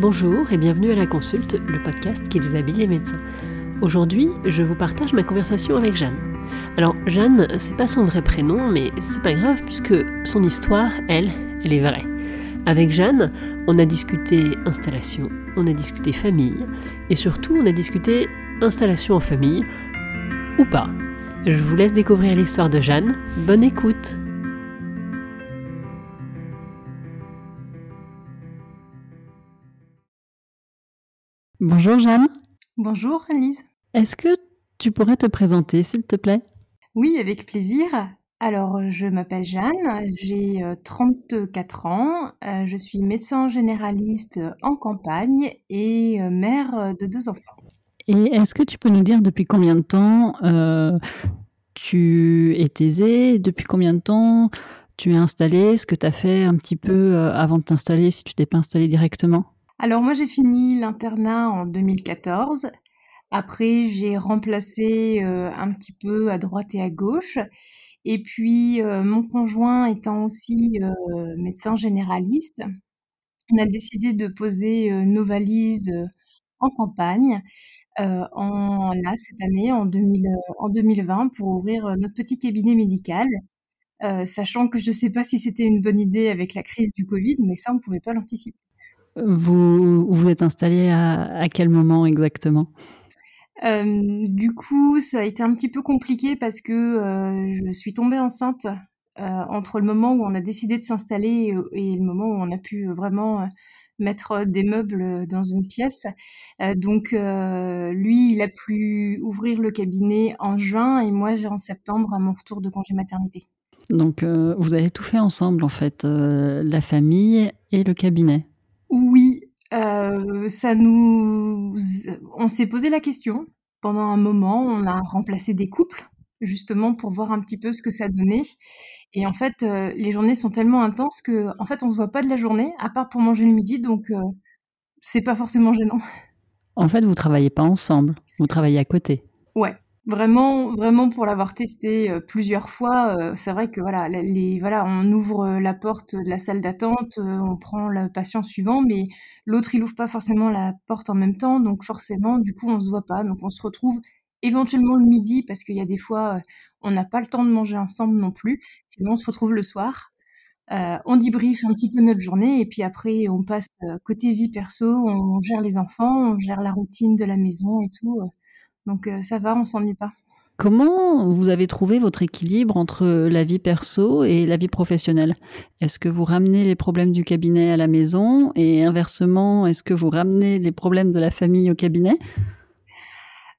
Bonjour et bienvenue à la consulte, le podcast qui déshabille les médecins. Aujourd'hui, je vous partage ma conversation avec Jeanne. Alors, Jeanne, c'est pas son vrai prénom, mais c'est pas grave puisque son histoire, elle, elle est vraie. Avec Jeanne, on a discuté installation, on a discuté famille, et surtout on a discuté installation en famille, ou pas. Je vous laisse découvrir l'histoire de Jeanne. Bonne écoute Bonjour Jeanne. Bonjour Elise. Est-ce que tu pourrais te présenter s'il te plaît? Oui, avec plaisir. Alors, je m'appelle Jeanne, j'ai 34 ans, je suis médecin généraliste en campagne et mère de deux enfants. Et est-ce que tu peux nous dire depuis combien de temps tu es aisée? Depuis combien de temps tu es installée? Ce que tu as fait un petit peu avant de t'installer, si tu t'es pas installée directement? Alors moi j'ai fini l'internat en 2014. Après j'ai remplacé un petit peu à droite et à gauche. Et puis, euh, mon conjoint étant aussi euh, médecin généraliste, on a décidé de poser euh, nos valises en campagne là, cette année, en, 2000, en 2020, pour ouvrir notre petit cabinet médical. sachant que je ne sais pas si c'était une bonne idée avec la crise du Covid, mais ça, on ne pouvait pas l'anticiper. Vous vous êtes installé à quel moment exactement? Euh, du coup, ça a été un petit peu compliqué parce que euh, je suis tombée enceinte euh, entre le moment où on a décidé de s'installer et, le moment où on a pu vraiment mettre des meubles dans une pièce. donc lui, il a pu ouvrir le cabinet en juin et moi j'ai en septembre à mon retour de congé maternité. Donc vous avez tout fait ensemble en fait, la famille et le cabinet. Oui, euh, ça nous on s'est posé la question. Pendant un moment, on a remplacé des couples, justement pour voir un petit peu ce que ça donnait et en fait, euh, les journées sont tellement intenses qu'en fait, on se voit pas de la journée, à part pour manger le midi, donc euh, c'est pas forcément gênant. En fait, vous travaillez pas ensemble, vous travaillez à côté? Ouais. Vraiment, vraiment pour l'avoir testé plusieurs fois, c'est vrai que voilà, les, voilà, on ouvre la porte de la salle d'attente, on prend le patient suivant, mais l'autre il ouvre pas forcément la porte en même temps, donc forcément, du coup, on se voit pas, donc on se retrouve éventuellement le midi parce qu'il y a des fois, on n'a pas le temps de manger ensemble non plus, sinon on se retrouve le soir. on débriefe un petit peu notre journée et puis après on passe côté vie perso, on gère les enfants, on gère la routine de la maison et tout. Donc euh, ça va, on s'ennuie pas. Comment vous avez trouvé votre équilibre entre la vie perso et la vie professionnelle? Est-ce que vous ramenez les problèmes du cabinet à la maison et inversement, est-ce que vous ramenez les problèmes de la famille au cabinet?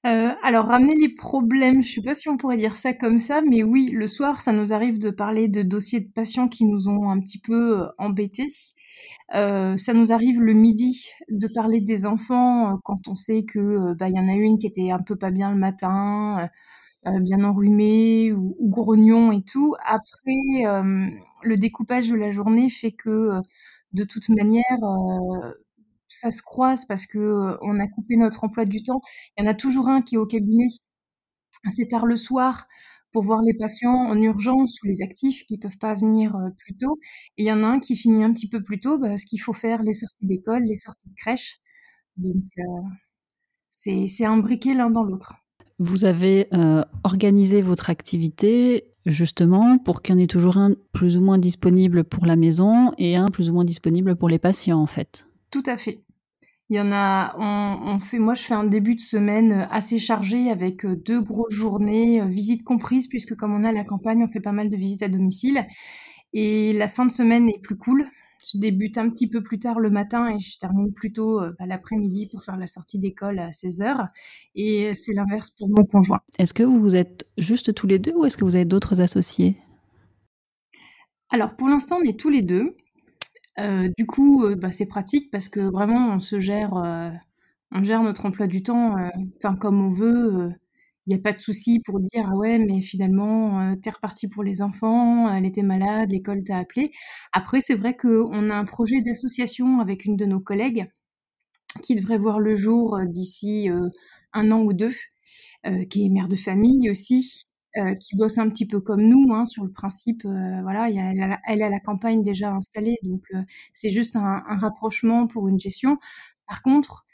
Euh, alors ramener les problèmes, je sais pas si on pourrait dire ça comme ça, mais oui, le soir, ça nous arrive de parler de dossiers de patients qui nous ont un petit peu euh, embêtés. Euh, ça nous arrive le midi de parler des enfants quand on sait que bah il y en a une qui était un peu pas bien le matin, bien enrhumée ou, ou, grognon et tout. Après, le découpage de la journée fait que de toute manière ça se croise parce que on a coupé notre emploi du temps. Il y en a toujours un qui est au cabinet assez tard le soir pour voir les patients en urgence ou les actifs qui peuvent pas venir plus tôt. Et il y en a un qui finit un petit peu plus tôt parce qu'il faut faire les sorties d'école, les sorties de crèche. Donc c'est imbriqué l'un dans l'autre. Vous avez organisé votre activité justement pour qu'il y en ait toujours un plus ou moins disponible pour la maison et un plus ou moins disponible pour les patients en fait. Tout à fait. Il y en a, on, fait, moi je fais un début de semaine euh, assez chargé avec euh, deux grosses journées, euh, visites comprises, puisque comme on a la campagne, on fait pas mal de visites à domicile. Et la fin de semaine est plus cool. Je débute un petit peu plus tard le matin et je termine plus tôt l'après-midi pour faire la sortie d'école à 16h. Et c'est l'inverse pour mon conjoint. Est-ce que vous êtes juste tous les deux ou est-ce que vous avez d'autres associés? Alors pour l'instant, on est tous les deux. Euh, du coup, euh, bah, c'est pratique parce que vraiment on se gère, euh, on gère notre emploi du temps, comme on veut, il n'y a pas de souci pour dire: «Ah ouais, mais finalement, tu es reparti pour les enfants, elle était malade, l'école t'a appelé». Après c'est vrai qu'on a un projet d'association avec une de nos collègues qui devrait voir le jour, d'ici, un an ou deux, qui est mère de famille aussi euh, qui bosse un petit peu comme nous hein, sur le principe. Euh, voilà, elle, a, elle, a, la campagne déjà installée, donc euh, c'est juste un, un, rapprochement pour une gestion. Par contre,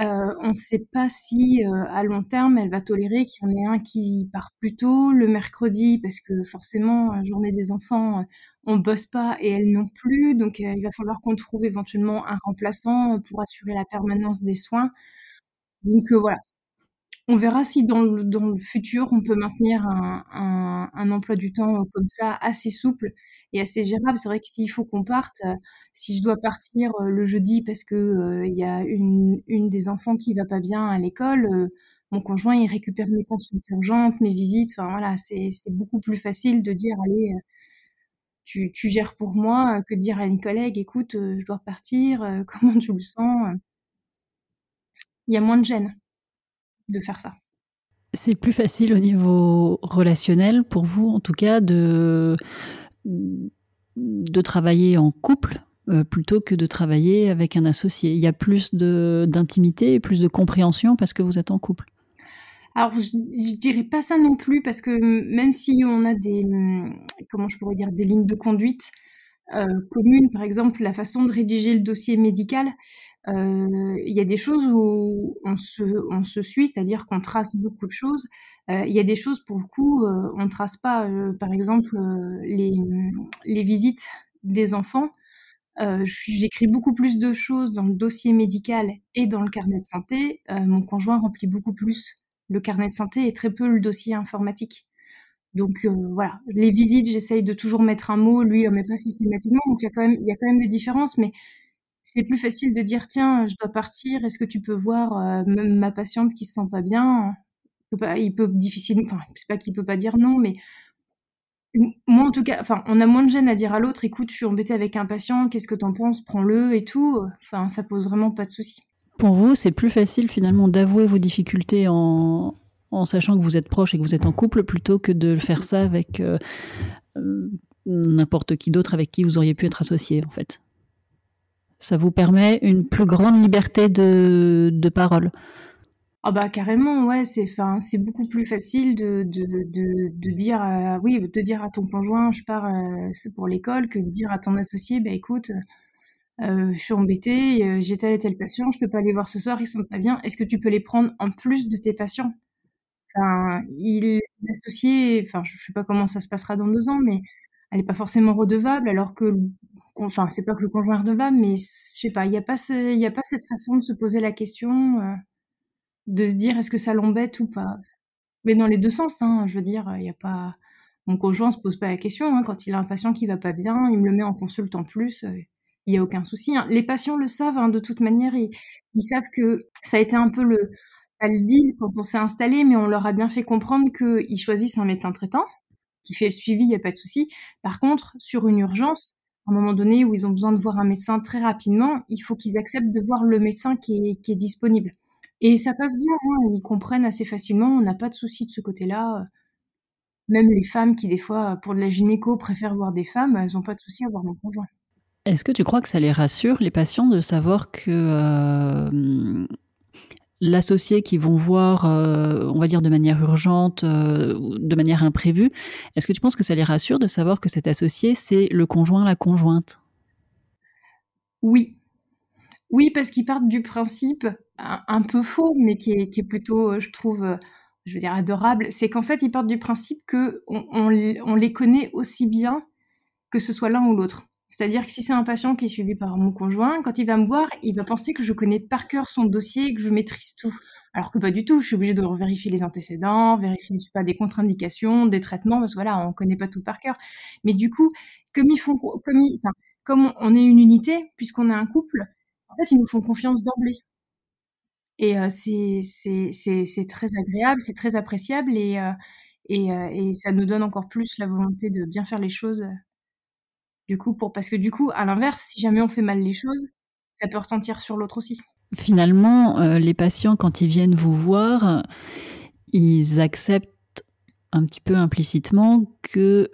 on ne sait pas si à long terme elle va tolérer qu'il y en ait un qui part plus tôt le mercredi parce que forcément la journée des enfants on bosse pas et elle non plus donc il va falloir qu'on trouve éventuellement un remplaçant pour assurer la permanence des soins. Donc voilà, on verra si dans le, futur, on peut maintenir un, emploi du temps comme ça, assez souple et assez gérable. C'est vrai que s'il faut qu'on parte, euh, si je dois partir euh, le jeudi parce que euh, y a une, des enfants qui va pas bien à l'école, mon conjoint il récupère mes consultes urgentes, mes visites. Enfin voilà, c'est beaucoup plus facile de dire allez, tu, tu, gères pour moi que de dire à une collègue écoute, je dois partir, comment tu le sens Il y a moins de gêne de faire ça. C'est plus facile au niveau relationnel pour vous, en tout cas, de, de travailler en couple euh, plutôt que de travailler avec un associé. Il y a plus d'intimité et plus de compréhension parce que vous êtes en couple. Alors, je, ne dirais pas ça non plus parce que même si on a des, comment je pourrais dire, des lignes de conduite, euh, commune, par exemple la façon de rédiger le dossier médical, euh, il y a des choses où on se, suit, c'est-à-dire qu'on trace beaucoup de choses. Euh, il y a des choses pour le coup, on ne trace pas. par exemple, les, les visites des enfants. J'écris beaucoup plus de choses dans le dossier médical et dans le carnet de santé. mon conjoint remplit beaucoup plus le carnet de santé et très peu le dossier informatique. Donc euh, voilà, les visites, j'essaye de toujours mettre un mot, lui, il met pas systématiquement, donc il y a quand même, il y a quand des différences, mais c'est plus facile de dire tiens, je dois partir, est-ce que tu peux voir euh, ma patiente qui se sent pas bien? Il peut, pas, difficilement, enfin c'est pas qu'il peut pas dire non, mais moi en tout cas, enfin on a moins de gêne à dire à l'autre, écoute, je suis embêtée avec un patient, qu'est-ce que t'en penses, prends-le et tout, enfin ça pose vraiment pas de souci. Pour vous, c'est plus facile finalement d'avouer vos difficultés en, en sachant que vous êtes proche et que vous êtes en couple, plutôt que de faire ça avec euh, euh, n'importe qui d'autre avec qui vous auriez pu être associé, en fait. Ça vous permet une plus grande liberté de, parole. Ah bah carrément, ouais, c'est c'est beaucoup plus facile de, dire oui, de dire à ton conjoint je pars pour l'école que de dire à ton associé bah écoute euh, je suis embêtée, j'ai tel et tel patient, je peux pas aller voir ce soir, ils sont pas bien. Est-ce que tu peux les prendre en plus de tes patients Il associé, enfin, je sais pas comment ça se passera dans deux ans, mais elle est pas forcément redevable, alors que, enfin, c'est pas que le conjoint est redevable, mais je sais pas, il y a pas y a pas cette façon de se poser la question, euh, de se dire est-ce que ça l'embête ou pas. Mais dans les deux sens, hein, je veux dire, il y a pas, mon conjoint se pose pas la question, hein, quand il a un patient qui va pas bien, il me le met en consulte en plus, euh, il y a aucun souci. Hein. Les patients le savent, hein, de toute manière, ils savent que ça a été un peu le, pas le quand on s'est installé, mais on leur a bien fait comprendre qu'ils choisissent un médecin traitant qui fait le suivi, il n'y a pas de souci. Par contre, sur une urgence, à un moment donné où ils ont besoin de voir un médecin très rapidement, il faut qu'ils acceptent de voir le médecin qui est, qui est disponible. Et ça passe bien, hein, ils comprennent assez facilement, on n'a pas de souci de ce côté-là. Même les femmes qui, des fois, pour de la gynéco, préfèrent voir des femmes, elles n'ont pas de souci à voir mon conjoint. Est-ce que tu crois que ça les rassure, les patients, de savoir que euh, l'associé qui vont voir, euh, on va dire de manière urgente, euh, de manière imprévue, est-ce que tu penses que ça les rassure de savoir que cet associé, c'est le conjoint, la conjointe? Oui. Oui, parce qu'ils partent du principe, un, peu faux, mais qui est, plutôt, je trouve, je veux dire, adorable, c'est qu'en fait, ils partent du principe que on les connaît aussi bien que ce soit l'un ou l'autre. C'est-à-dire que si c'est un patient qui est suivi par mon conjoint, quand il va me voir, il va penser que je connais par cœur son dossier que je maîtrise tout. Alors que pas du tout, je suis obligée de vérifier les antécédents, vérifier pas, des contre-indications, des traitements, parce que voilà, on connaît pas tout par cœur. Mais du coup, comme ils font, comme, on est une unité, puisqu'on est un couple, en fait, ils nous font confiance d'emblée. Et euh, c'est très agréable, c'est très appréciable euh, euh, et, ça nous donne encore plus la volonté de bien faire les choses du coup, pour parce que du coup, à l'inverse, si jamais on fait mal les choses, ça peut retentir sur l'autre aussi. Finalement, euh, les patients, quand ils viennent vous voir, ils acceptent un petit peu implicitement que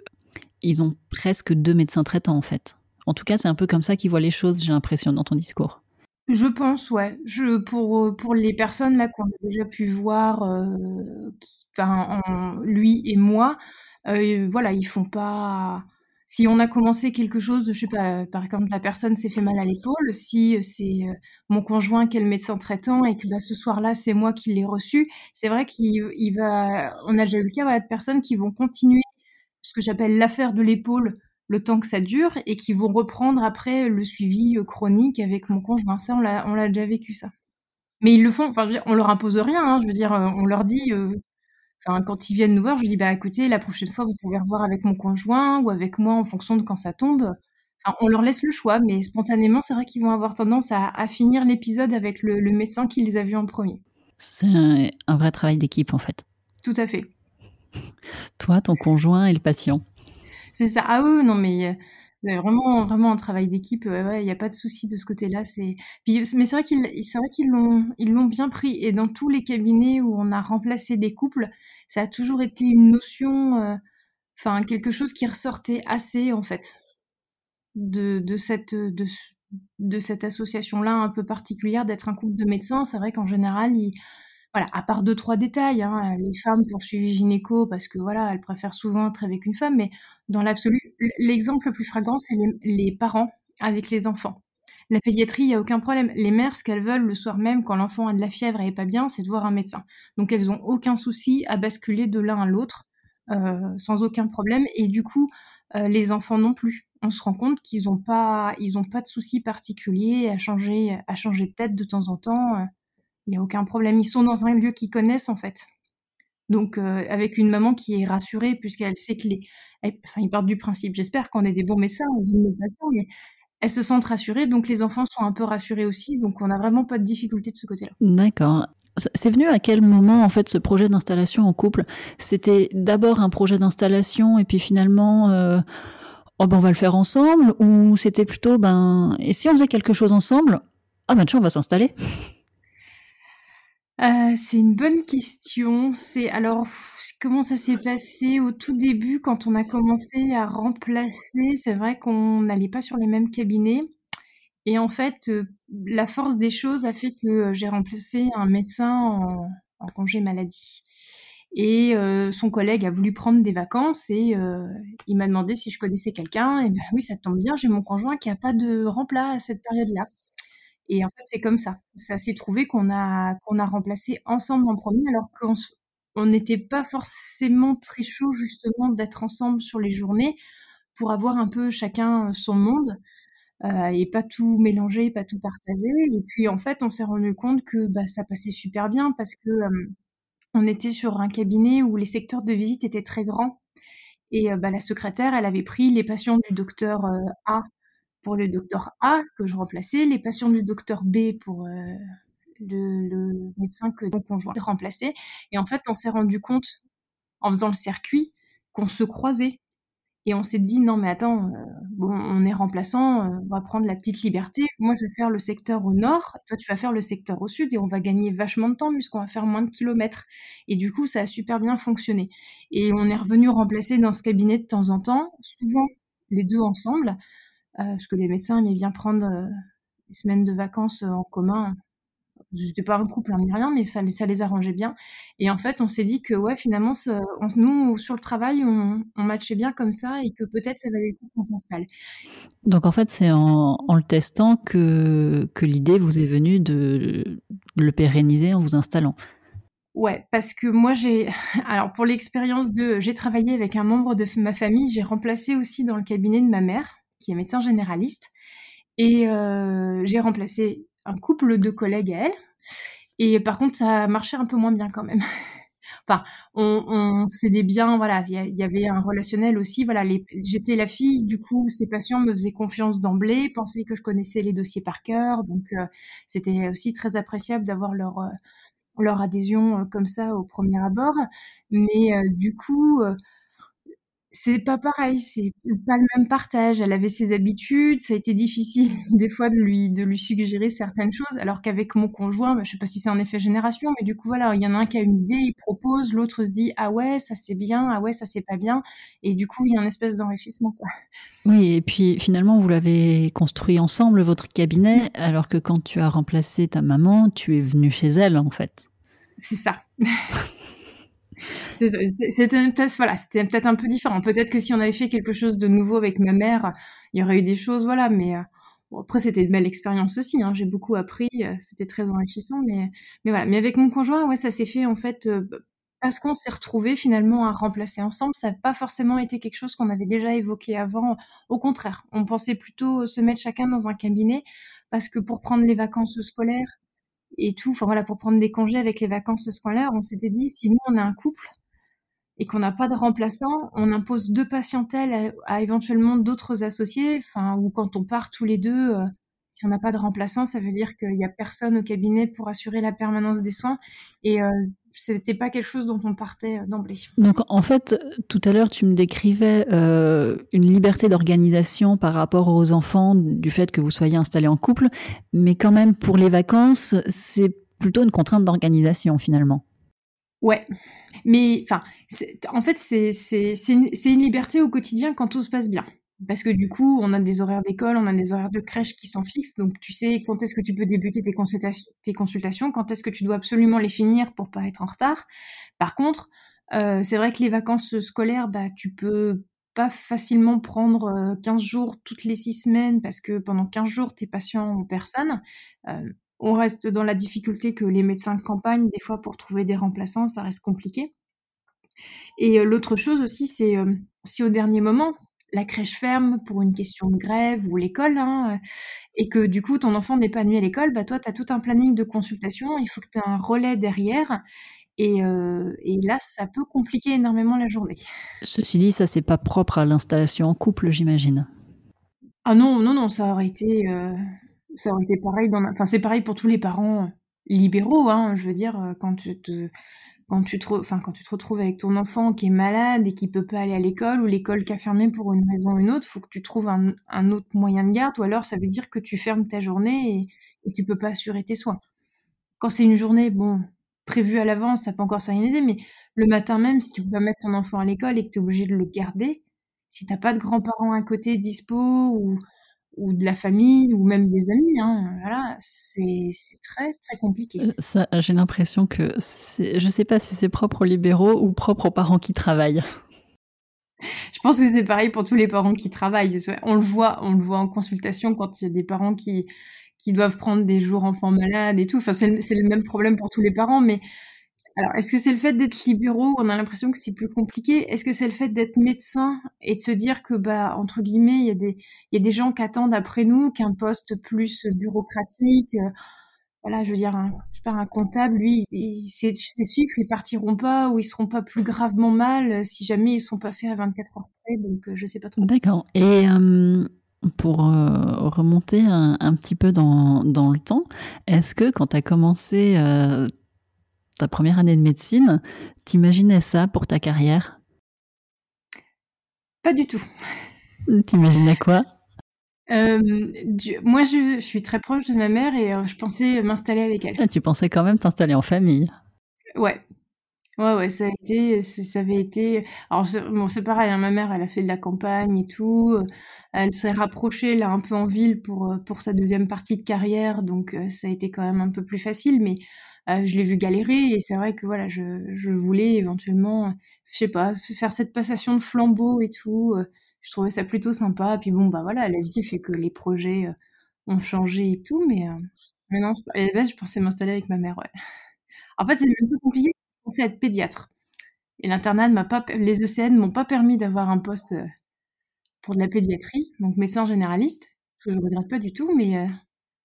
ils ont presque deux médecins traitants en fait. En tout cas, c'est un peu comme ça qu'ils voient les choses, j'ai l'impression, dans ton discours. Je pense, ouais. Je, pour, pour les personnes là qu'on a déjà pu voir, euh, lui et moi, euh, voilà, ils font pas si on a commencé quelque chose, je sais pas, par exemple, la personne s'est fait mal à l'épaule, si c'est mon conjoint qui est le médecin traitant et que bah, ce soir-là, c'est moi qui l'ai reçu, c'est vrai qu'il va. On a déjà eu le cas de personnes qui vont continuer ce que j'appelle l'affaire de l'épaule le temps que ça dure et qui vont reprendre après le suivi chronique avec mon conjoint. Ça, on l'a déjà vécu, ça. Mais ils le font, enfin, on leur impose rien, hein, je veux dire, on leur dit, quand ils viennent nous voir, je dis: «Bah, écoutez, la prochaine fois, vous pouvez revoir avec mon conjoint ou avec moi en fonction de quand ça tombe». on leur laisse le choix, mais spontanément, c'est vrai qu'ils vont avoir tendance à, finir l'épisode avec le, médecin qui les a vus en premier. C'est un, vrai travail d'équipe, en fait. Tout à fait. Toi, ton conjoint et le patient. C'est ça. Ah oui, non, mais vraiment, vraiment un travail d'équipe. il n'y a pas de souci de ce côté-là. C'est mais c'est vrai qu'ils, c'est l'ont, bien pris. Et dans tous les cabinets où on a remplacé des couples, ça a toujours été une notion, euh, enfin quelque chose qui ressortait assez en fait de, cette association-là un peu particulière d'être un couple de médecins. C'est vrai qu'en général, voilà, à part deux trois détails, hein, les femmes pour suivi gynéco parce que voilà, elles préfèrent souvent être avec une femme, mais dans l'absolu, l'exemple le plus flagrant, c'est les, parents avec les enfants. La pédiatrie, il n'y a aucun problème. Les mères, ce qu'elles veulent le soir même, quand l'enfant a de la fièvre et est pas bien, c'est de voir un médecin. Donc elles ont aucun souci à basculer de l'un à l'autre euh, sans aucun problème. Et du coup, euh, les enfants non plus. On se rend compte qu'ils n'ont pas, pas de souci particulier à changer, à changer de tête de temps en temps. Euh, il n'y a aucun problème. Ils sont dans un lieu qu'ils connaissent en fait. Donc euh, avec une maman qui est rassurée puisqu'elle sait que les... Enfin, ils partent du principe, j'espère qu'on est des bons médecins, mais elles se sentent rassurées, donc les enfants sont un peu rassurés aussi, donc on n'a vraiment pas de difficulté de ce côté-là. D'accord. C'est venu à quel moment en fait ce projet d'installation en couple? C'était d'abord un projet d'installation et puis finalement euh, oh ben on va le faire ensemble? Ou c'était plutôt ben et si on faisait quelque chose ensemble? Ah ben on va s'installer euh, c'est une bonne question. C'est alors comment ça s'est passé au tout début quand on a commencé à remplacer? C'est vrai qu'on n'allait pas sur les mêmes cabinets et en fait, euh, la force des choses a fait que, euh, j'ai remplacé un médecin en congé maladie et son collègue a voulu prendre des vacances et il m'a demandé si je connaissais quelqu'un et ben oui, ça tombe bien, j'ai mon conjoint qui a pas de remplat à cette période-là. Et en fait, c'est comme ça. Ça s'est trouvé qu'on a, qu'on a remplacé ensemble en premier, alors qu'on n'était pas forcément très chaud justement d'être ensemble sur les journées pour avoir un peu chacun son monde euh, et pas tout mélanger, pas tout partager. Et puis en fait, on s'est rendu compte que bah, ça passait super bien parce que on était sur un cabinet où les secteurs de visite étaient très grands. Et bah, la secrétaire, elle avait pris les patients du docteur A pour le docteur A que je remplaçais, les patients du docteur B pour euh, le, médecin que mon conjoint remplaçait. Et en fait, on s'est rendu compte en faisant le circuit qu'on se croisait. Et on s'est dit, non mais attends, euh, bon, on est remplaçant, euh, on va prendre la petite liberté. Moi, je vais faire le secteur au nord, toi, tu vas faire le secteur au sud, et on va gagner vachement de temps puisqu'on va faire moins de kilomètres. Et du coup, ça a super bien fonctionné. Et on est revenu remplacer dans ce cabinet de temps en temps, souvent les deux ensemble, parce que les médecins aimaient bien prendre euh, des semaines de vacances euh, en commun. J'étais pas un couple hein, ni rien, mais ça, ça, les arrangeait bien. Et en fait, on s'est dit que ouais, finalement, nous, sur le travail, on, matchait bien comme ça et que peut-être ça valait le coup qu'on s'installe. Donc en fait, c'est en, le testant que, que l'idée vous est venue de, le pérenniser en vous installant. Ouais, parce que moi j'ai alors pour l'expérience de j'ai travaillé avec un membre de ma famille, j'ai remplacé aussi dans le cabinet de ma mère qui est médecin généraliste. Et euh, j'ai remplacé un couple de collègues à elle. Et par contre, ça marchait un peu moins bien quand même. enfin, on, on s'aidait bien, voilà, il y, avait un relationnel aussi. Voilà, j'étais la fille, du coup, ces patients me faisaient confiance d'emblée, pensaient que je connaissais les dossiers par cœur. Donc, euh, c'était aussi très appréciable d'avoir leur, euh, leur adhésion comme ça au premier abord. Mais du coup, c'est pas pareil, c'est pas le même partage. Elle avait ses habitudes, ça a été difficile des fois de lui de lui suggérer certaines choses, alors qu'avec mon conjoint, bah, je sais pas si c'est un effet génération, mais du coup voilà, il y en a un qui a une idée, il propose, l'autre se dit ah ouais ça c'est bien, ah ouais ça c'est pas bien, et du coup il y a une espèce d'enrichissement. Oui, et puis finalement vous l'avez construit ensemble votre cabinet, alors que quand tu as remplacé ta maman, tu es venu chez elle en fait. C'est ça. C'était peut-être voilà, un peu différent. Peut-être que si on avait fait quelque chose de nouveau avec ma mère, il y aurait eu des choses, voilà, mais bon, après c'était une belle expérience aussi, hein, j'ai beaucoup appris, c'était très enrichissant, mais mais voilà. Mais avec mon conjoint, ouais, ça s'est fait en fait, parce qu'on s'est retrouvés finalement à remplacer ensemble. Ça n'a pas forcément été quelque chose qu'on avait déjà évoqué avant. Au contraire, on pensait plutôt se mettre chacun dans un cabinet parce que pour prendre les vacances scolaires et tout, enfin voilà, pour prendre des congés avec les vacances scolaires, on s'était dit si nous on est un couple et qu'on n'a pas de remplaçant, on impose deux patientèles à, éventuellement d'autres associés, enfin ou quand on part tous les deux. Euh, si on n'a pas de remplaçant, ça veut dire qu'il n'y a personne au cabinet pour assurer la permanence des soins. Et euh, ce n'était pas quelque chose dont on partait euh, d'emblée. Donc en fait, tout à l'heure, tu me décrivais euh, une liberté d'organisation par rapport aux enfants, du fait que vous soyez installés en couple, mais quand même pour les vacances, c'est plutôt une contrainte d'organisation finalement. Ouais, mais enfin, en fait, c'est une, une liberté au quotidien quand tout se passe bien. Parce que du coup, on a des horaires d'école, on a des horaires de crèche qui sont fixes, donc tu sais quand est-ce que tu peux débuter tes, consultations, quand est-ce que tu dois absolument les finir pour pas être en retard? Par contre, euh, c'est vrai que les vacances scolaires, bah, tu peux pas facilement prendre 15 euh, jours toutes les 6 semaines parce que pendant 15 jours, tu es patient ou personne. Euh, on reste dans la difficulté que les médecins de campagne, des fois, pour trouver des remplaçants, ça reste compliqué. Et l'autre chose aussi, c'est si au dernier moment, la crèche ferme pour une question de grève ou l'école, hein, euh, et que du coup ton enfant n'est pas nuit à l'école, bah toi tu as tout un planning de consultation, il faut que tu aies un relais derrière, et, euh, et, là ça peut compliquer énormément la journée. Ceci dit, ça c'est pas propre à l'installation en couple, j'imagine. Ah non, non, non, ça aurait été, euh, ça aurait été pareil, dans, enfin c'est pareil pour tous les parents libéraux, hein, je veux dire, quand tu te quand tu, te, retrouves avec ton enfant qui est malade et qui peut pas aller à l'école ou l'école qui a fermé pour une raison ou une autre, faut que tu trouves un, autre moyen de garde ou alors ça veut dire que tu fermes ta journée et, et tu peux pas assurer tes soins. Quand c'est une journée, bon, prévue à l'avance, ça peut encore s'organiser, mais le matin même, si tu peux pas mettre ton enfant à l'école et que tu es obligé de le garder, si t'as pas de grands-parents à côté dispo ou, ou de la famille ou même des amis. Hein, voilà, c'est très très compliqué. Euh, ça, j'ai l'impression que je ne sais pas si c'est propre aux libéraux ou propre aux parents qui travaillent. Je pense que c'est pareil pour tous les parents qui travaillent. On le voit, on le voit en consultation quand il y a des parents qui qui doivent prendre des jours enfants malades et tout. Enfin, c'est le même problème pour tous les parents, mais alors, est-ce que c'est le fait d'être libéraux, on a l'impression que c'est plus compliqué? Est-ce que c'est le fait d'être médecin et de se dire que, bah, entre guillemets, il y, a des, gens qui attendent après nous qu'un poste plus bureaucratique euh, Voilà, je veux dire, un, je sais pas, un comptable, lui, ses, chiffres, ils partiront pas ou ils seront pas plus gravement mal euh, si jamais ils sont pas faits à 24 heures près, donc euh, je sais pas trop. D'accord. Et pour remonter un, petit peu dans le temps, est-ce que quand tu as commencé ta première année de médecine, t'imaginais ça pour ta carrière? Pas du tout. T'imaginais quoi? Euh, Moi, je, suis très proche de ma mère et euh, je pensais m'installer avec elle. Ah, tu pensais quand même t'installer en famille? Ouais. Ouais, ouais, ça a été, ça avait été. Alors, bon, c'est pareil, hein, ma mère, elle a fait de la campagne et tout. Elle s'est rapprochée là un peu en ville pour, euh, pour sa deuxième partie de carrière, donc ça a été quand même un peu plus facile. Mais je l'ai vu galérer et c'est vrai que voilà, je, je, voulais éventuellement, je sais pas, faire cette passation de flambeau et tout. Euh, je trouvais ça plutôt sympa. Puis bon, bah voilà, la vie fait que les projets euh, ont changé et tout, mais, mais non, à la base, je pensais m'installer avec ma mère, ouais. En fait, c'est un peu compliqué, je pensais être pédiatre. Et l'internat m'a pas, les ECN m'ont pas permis d'avoir un poste pour de la pédiatrie, donc médecin généraliste, que je regrette pas du tout, mais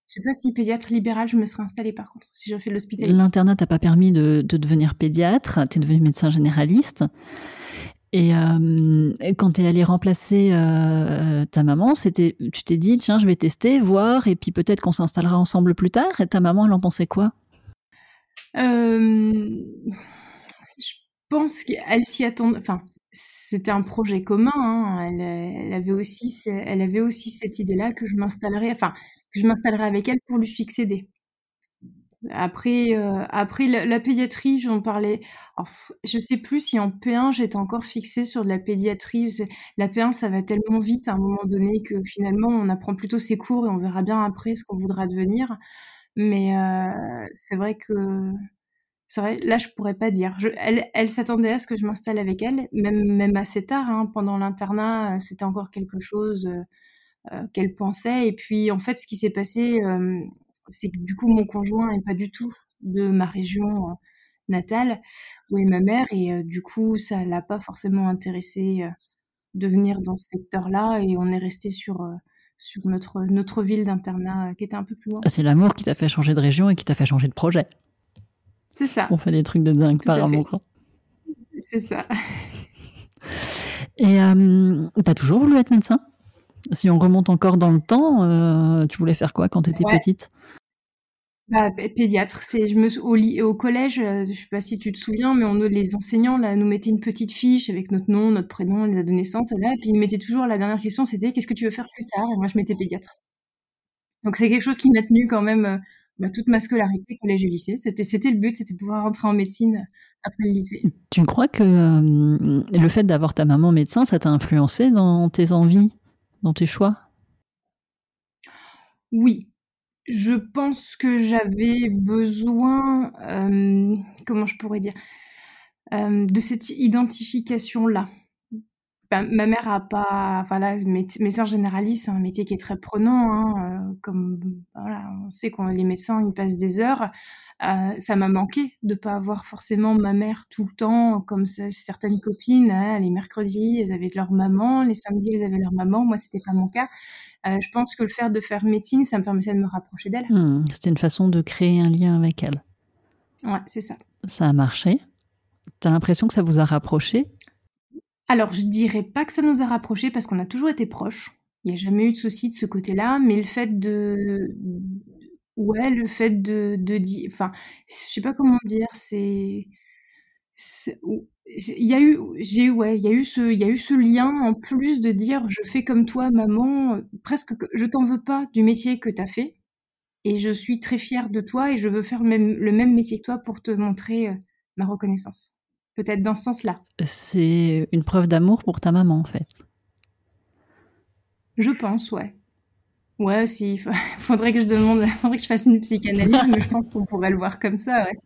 je sais pas si pédiatre libéral, je me serais installée par contre, si j'ai fait l'hospitalité. L'internat t'a pas permis de, devenir pédiatre, tu es devenu médecin généraliste. Et euh, quand tu es allé remplacer euh, ta maman, c'était, tu t'es dit, tiens, je vais tester, voir, et puis peut-être qu'on s'installera ensemble plus tard. Et ta maman, elle en pensait quoi? Euh, Je pense qu'elle s'y attendait. Enfin, c'était un projet commun. Hein. Elle, avait aussi, elle avait aussi cette idée-là que je m'installerais. Enfin, je m'installerai avec elle pour lui succéder. Après, euh, après la, pédiatrie, j'en parlais. je sais plus si en P1 j'étais encore fixée sur de la pédiatrie. La P1, ça va tellement vite à un moment donné que finalement on apprend plutôt ses cours et on verra bien après ce qu'on voudra devenir. Mais euh, c'est vrai que C'est vrai, là, je pourrais pas dire. Elle s'attendait à ce que je m'installe avec elle, même même assez tard, hein. Pendant l'internat, heu, c'était encore quelque chose, heu heu, qu'elle pensait et puis, en fait, ce qui s'est passé, c'est que, du coup, mon conjoint est pas du tout de ma région, natale, où est ma mère et du coup, ça l'a pas forcément intéressé, heu, de venir dans ce secteur-là et on est restés sur, notre notre ville d'internat, qui était un peu plus loin. C'est l'amour qui t'a fait changer de région et qui t'a fait changer de projet. C'est ça. On fait des trucs de dingue Tout par amour. C'est ça. Et hem, tu as toujours voulu être médecin? Si on remonte encore dans le temps, heu, tu voulais faire quoi quand tu étais Ouais. petite? Bah, pé pédiatre, c'est je me au collège, heu, je sais pas si tu te souviens, mais on les enseignants, là, nous mettaient une petite fiche avec notre nom, notre prénom, la date de naissance, et là, et puis ils mettaient toujours la dernière question, c'était: «Qu'est-ce que tu veux faire plus tard?» et moi, je mettais pédiatre. Donc c'est quelque chose qui m'a tenue quand même, bah, toute ma scolarité, collège et lycée. C'était c'était le but, c'était de pouvoir rentrer en médecine, après le lycée. Tu crois que, hem, le fait d'avoir ta maman médecin, ça t'a influencé dans tes envies, dans tes choix? Oui. Je pense que j'avais besoin, hem, comment je pourrais dire? Hem, de cette identification-là. Ma mère a pas enfin là, méde médecin généraliste, c'est un métier qui est très prenant, hein, heu, comme voilà, on sait qu'on les médecins, ils passent des heures. Heu, ça m'a manqué de pas avoir forcément ma mère tout le temps, comme ce certaines copines, ah, les mercredis, elles avaient leur maman, les samedis, elles avaient leur maman. Moi, c'était pas mon cas. Heu, je pense que le fait de faire médecine, ça me permettait de me rapprocher d'elle. Mmh, c'était une façon de créer un lien avec elle. Ouais, c'est ça. Ça a marché? Tu as l'impression que ça vous a rapprochés? Alors, je dirais pas que ça nous a rapprochés parce qu'on a toujours été proches. Il y a jamais eu de souci de ce côté-là, mais le fait de ouais, le fait de de di enfin, je sais pas comment dire, c'est il y a eu j'ai ce eu ce lien en plus de dire: «Je fais comme toi maman, presque que je t'en veux pas du métier que tu as fait et je suis très fière de toi et je veux faire le même métier que toi pour te montrer, heu, ma reconnaissance». Peut-être dans ce sens-là. C'est une preuve d'amour pour ta maman, en fait? Je pense, ouais. Ouais, si, fa faudrait que je demande faudrait que je fasse une psychanalyse, mais je pense qu'on pourrait le voir comme ça, ouais.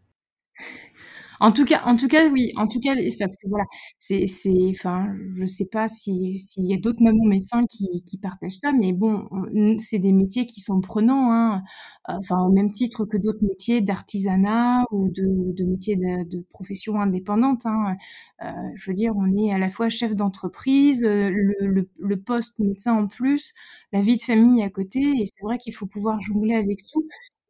En tout cas en tout cas, oui, en tout cas, les parce que voilà, c'est c'est enfin, je sais pas si s'il y a d'autres mamans médecins qui qui partagent ça, mais bon, c'est des métiers qui sont prenants, hein, enfin, au même titre que d'autres métiers d'artisanat ou de de métiers de de professions indépendantes, hein. Heu, je veux dire, on est à la fois chef d'entreprise, le le le poste médecin en plus, la vie de famille à côté et c'est vrai qu'il faut pouvoir jongler avec tout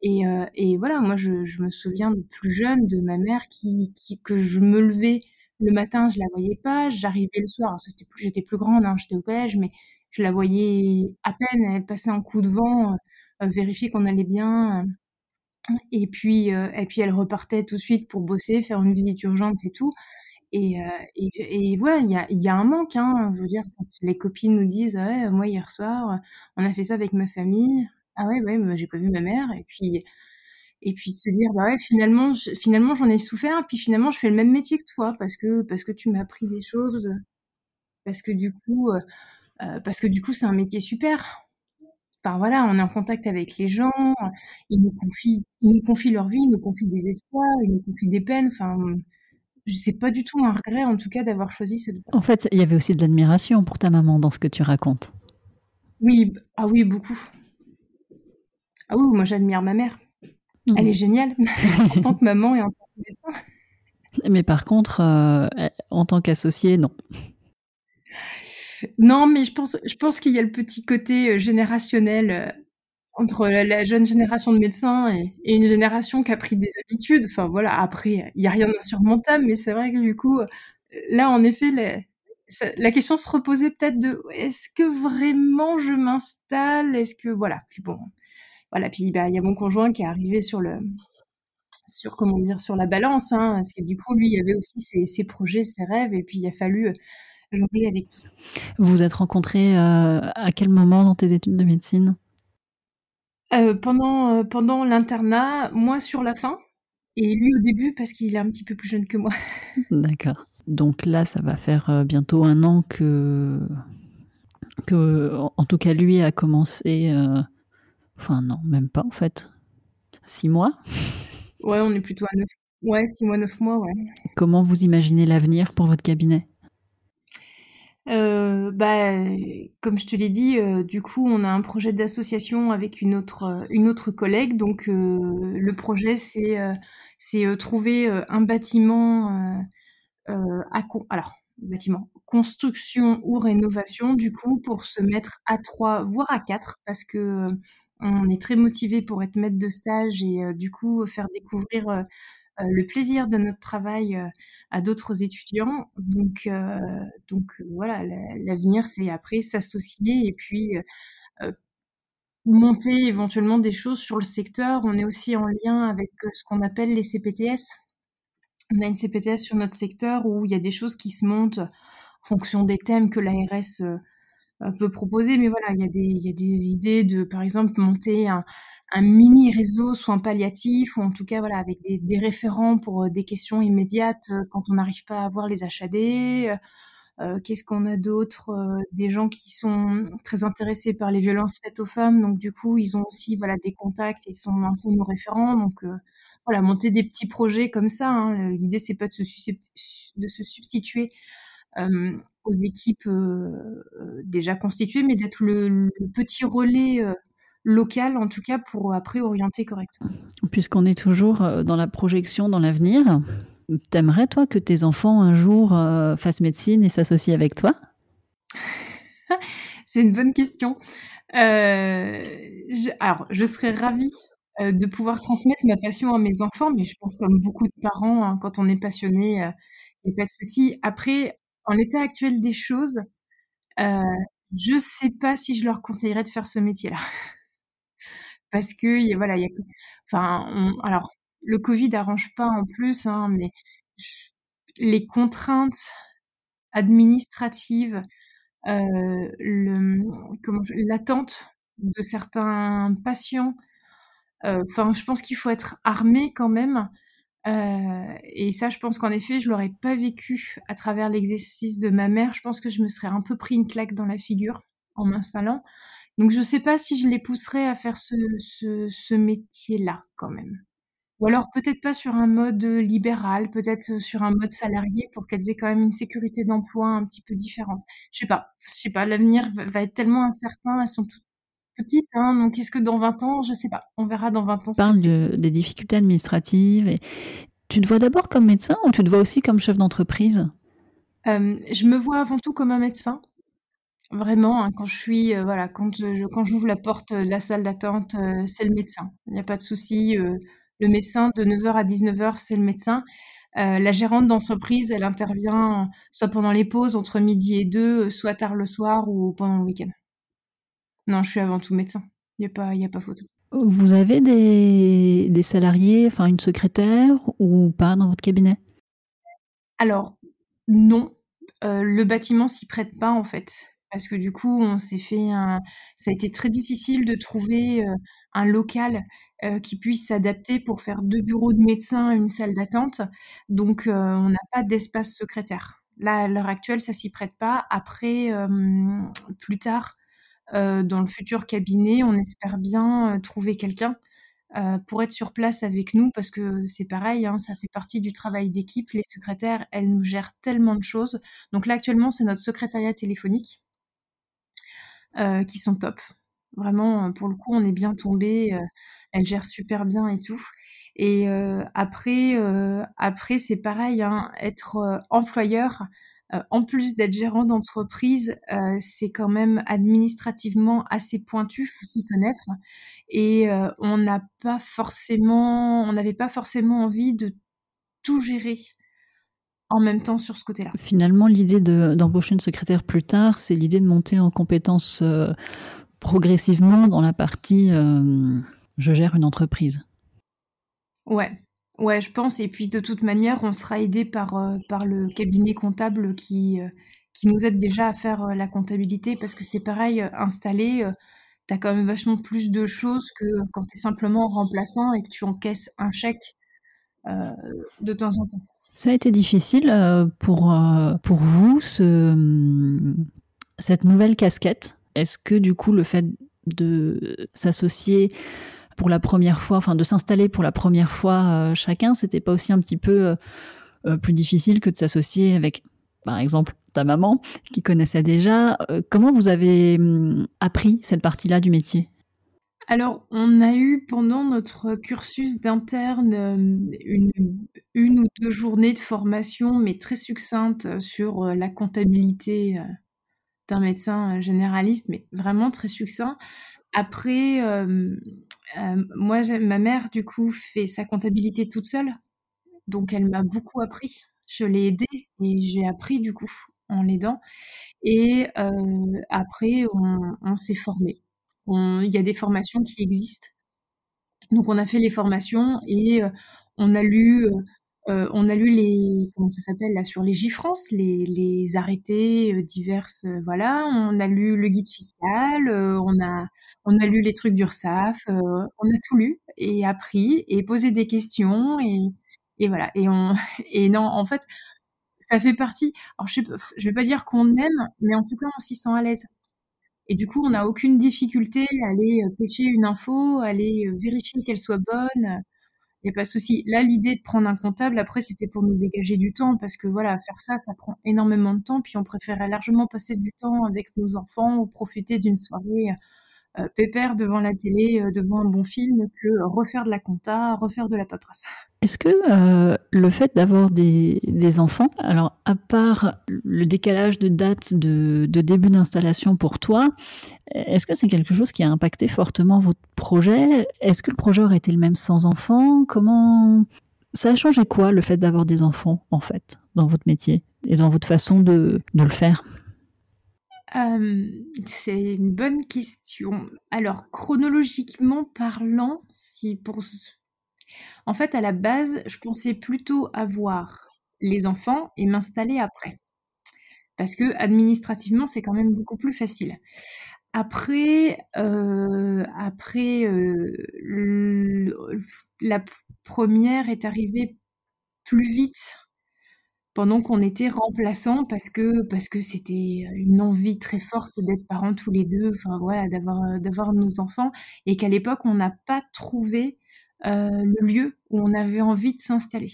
et heu et voilà, moi, je me souviens de plus jeune, de ma mère qui que je me levais le matin, je la voyais pas, j'arrivais le soir, plus j'étais plus grande, hein, j'étais au collège, mais je la voyais à peine, elle passait un coup de vent, heu, vérifier qu'on allait bien, et puis, heu et puis elle repartait tout de suite pour bosser, faire une visite urgente et tout et voilà, il y a un manque, hein. Je veux dire, quand les copines nous disent: «Ouais, moi, hier soir, on a fait ça avec ma famille». «Ah ouais, ouais, j'ai pas vu ma mère» et puis et puis de se dire: «Bah ouais, finalement finalement, j'en ai souffert, puis finalement, je fais le même métier que toi parce que parce que tu m'as appris des choses, parce que du coup, heu heu, parce que du coup, c'est un métier super». Enfin voilà, on est en contact avec les gens, ils nous confient ils nous confient leur vie, ils nous confient des espoirs, ils nous confient des peines, enfin, j c'est pas du tout un regret, en tout cas, d'avoir choisi cette. En fait, il y avait aussi de l'admiration pour ta maman dans ce que tu racontes? Oui, b ah oui, beaucoup. Ah oui, moi, j'admire ma mère. Elle est Mmh. géniale en tant que maman et en tant que médecin. Mais par contre, heu, e en tant qu'associée, non? Non, mais je pense je pense qu'il y a le petit côté, heu, générationnel, heu, entre la la jeune génération de médecins et et une génération qui a pris des habitudes. Enfin voilà, après, il y a rien d'insurmontable, mais c'est vrai que du coup, là, en effet, ça la question se reposait peut-être de: «Est-ce que vraiment je m'installe? Est-ce que» voilà, puis bon, voilà, puis, bah, il y a mon conjoint qui est arrivé sur le sur comment dire? Sur la balance, hein, parce que du coup, lui, il avait aussi ses ses projets, ses rêves et puis il a fallu, heu, jongler avec tout ça. Vous vous êtes rencontrés, heu, à quel moment dans tes études de médecine? Heu, pendant, pendant l'internat, moi sur la fin et lui au début parce qu'il est un petit peu plus jeune que moi. D'accord. Donc là, ça va faire, bientôt 1 an que que en tout cas, lui a commencé, enfin non, même pas en fait, 6 mois? Ouais, on est plutôt à 9. Ouais, 6 mois, 9 mois, ouais. Comment vous imaginez l'avenir pour votre cabinet? Euh, bah, comme je te l'ai dit, euh, du coup, on a un projet d'association avec une autre, euh, une autre collègue. Donc, le projet, c'est c'est trouver un bâtiment, à alors, bâtiment, construction ou rénovation, du coup, pour se mettre à trois, voire à quatre, parce que on est très motivé pour être maître de stage et du coup faire découvrir le plaisir de notre travail à d'autres étudiants. Donc, donc voilà, l'avenir, c'est après s'associer et puis monter éventuellement des choses sur le secteur. On est aussi en lien avec ce qu'on appelle les CPTS. On a une CPTS sur notre secteur où il y a des choses qui se montent en fonction des thèmes que l'ARS peut proposer. Mais voilà, il y, a des, idées de, par exemple, monter un, mini réseau soins palliatifs ou en tout cas voilà avec des, référents pour euh, des questions immédiates euh, quand on n'arrive pas à avoir les HAD. Euh, qu'est-ce qu'on a d'autre Des gens qui sont très intéressés par les violences faites aux femmes, donc du coup ils ont aussi voilà des contacts et sont un peu nos référents. Donc voilà monter des petits projets comme ça. Hein. L'idée c'est pas de se, de se substituer aux équipes déjà constituées, mais d'être le, le, petit relais local, en tout cas, pour après orienter correctement. Puisqu'on est toujours dans la projection dans l'avenir, t'aimerais, toi, que tes enfants, un jour, euh, fassent médecine et s'associent avec toi? C'est une bonne question. Euh, alors, je serais ravie de pouvoir transmettre ma passion à mes enfants, mais je pense comme beaucoup de parents, hein, quand on est passionné, il n'y a pas de souci. Après, en l'état actuel des choses, je ne sais pas si je leur conseillerais de faire ce métier-là. parce que voilà, y a, enfin, alors le Covid arrange pas en plus, hein, mais les contraintes administratives, euh, l'attente de certains patients. Euh, enfin, je pense qu'il faut être armé quand même. Euh, et ça, je pense qu'en effet, je l'aurais pas vécu à travers l'exercice de ma mère. Je pense que je me serais un peu pris une claque dans la figure en m'installant. Donc je ne sais pas si je les pousserais à faire ce, métier-là quand même. Ou alors peut-être pas sur un mode libéral, peut-être sur un mode salarié pour qu'elles aient quand même une sécurité d'emploi un petit peu différente. Je sais pas, je sais pas, l'avenir va être tellement incertain, elles sont toutes petites, hein, donc est-ce que dans 20 ans, je sais pas, on verra dans 20 ans. Tu parles des difficultés administratives. Et... Tu te vois d'abord comme médecin ou tu te vois aussi comme chef d'entreprise? Euh, Je me vois avant tout comme un médecin. Vraiment, hein, quand je suis, euh, voilà, quand je quand j'ouvre la porte, de la salle d'attente, euh, c'est le médecin. Il n'y a pas de souci, le médecin de 9h à 19h, c'est le médecin. la gérante d'entreprise, elle intervient soit pendant les pauses entre midi et deux, soit tard le soir ou pendant le week-end. Non, je suis avant tout médecin. Il n'y a pas il a pas photo. Vous avez des des salariés, enfin une secrétaire ou pas dans votre cabinet? Alors non, le bâtiment s'y prête pas en fait parce que du coup, on s'est fait un ça a été très difficile de trouver, un local, qui puisse s'adapter pour faire deux bureaux de médecins, une salle d'attente. Donc, on n'a pas d'espace secrétaire. Là, à l'heure actuelle, ça s'y prête pas. Après, plus tard, dans le futur cabinet, on espère bien, trouver quelqu'un, pour être sur place avec nous parce que c'est pareil, hein, ça fait partie du travail d'équipe. Les secrétaires, elles nous gèrent tellement de choses. Donc là, actuellement, c'est notre secrétariat téléphonique euh, qui sont top. Vraiment, euh, pour le coup, on est bien tombé. Euh, elle gère super bien et tout. Et après, après c'est pareil, hein, être employeur, en plus d'être gérant d'entreprise, c'est quand même administrativement assez pointu, faut s'y connaître. Et on n'a pas forcément, on n'avait pas forcément envie de tout gérer en même temps sur ce côté-là. Finalement, l'idée d'embaucher une secrétaire plus tard, c'est l'idée de monter en compétence euh, progressivement dans la partie euh, je gère une entreprise. Ouais, ouais, je pense. Et puis de toute manière, on sera aidé par, euh, par le cabinet comptable qui, qui nous aide déjà à faire la comptabilité parce que c'est pareil, installé, tu as quand même vachement plus de choses que quand tu es simplement remplaçant et que tu encaisses un chèque de temps en temps. Ça a été difficile euh, pour, euh, pour vous, ce, cette nouvelle casquette. Est-ce que du coup, le fait de s'associer pour la première fois, enfin de s'installer pour la première fois chacun, c'était pas aussi un petit peu plus difficile que de s'associer avec, par exemple, ta maman qui connaissait déjà. comment vous avez hum, appris cette partie-là du métier? Alors, on a eu pendant notre cursus d'interne une, une, ou deux journées de formation, mais très succinctes sur la comptabilité d'un médecin généraliste, mais vraiment très succinct. Après, moi, ma mère, du coup, fait sa comptabilité toute seule, donc elle m'a beaucoup appris. Je l'ai aidée et j'ai appris, du coup, en l'aidant. Et après, on s'est formé il y a des formations qui existent. Donc on a fait les formations et on a lu on a lu les comment ça s'appelle là sur les J-France, les, les arrêtés diverses, voilà. On a lu le guide fiscal, on a on a lu les trucs d'URSSAF, on a tout lu et appris et posé des questions et, et voilà. Et on et non, en fait, ça fait partie. Alors je, sais, je vais pas dire qu'on aime, mais en tout cas on s'y sent à l'aise. Et du coup, on n'a aucune difficulté à aller pêcher une info, à aller vérifier qu'elle soit bonne. Il n'y a pas de souci. Là, l'idée de prendre un comptable, après, c'était pour nous dégager du temps, parce que voilà, faire ça, ça prend énormément de temps. Puis on préférait largement passer du temps avec nos enfants ou profiter d'une soirée pépère devant la télé, devant un bon film, que refaire de la compta, refaire de la paperasse. Est-ce que euh, le fait d'avoir des, enfants, alors à part le décalage de date de, début d'installation pour toi, est-ce que c'est quelque chose qui a impacté fortement votre projet? Est-ce que le projet aurait été le même sans enfants? Comment ça a changé quoi le fait d'avoir des enfants en fait dans votre métier et dans votre façon de, le faire? Euh, c'est une bonne question. Alors, chronologiquement parlant, si pour en fait, à la base, je pensais plutôt avoir les enfants et m'installer après. Parce que administrativement, c'est quand même beaucoup plus facile. Après, euh, euh, la première est arrivée plus vite pendant qu'on était remplaçants parce que parce c'était une envie très forte d'être parents tous les deux, enfin voilà, d'avoir d'avoir nos enfants et qu'à l'époque on n'a pas trouvé le lieu où on avait envie de s'installer.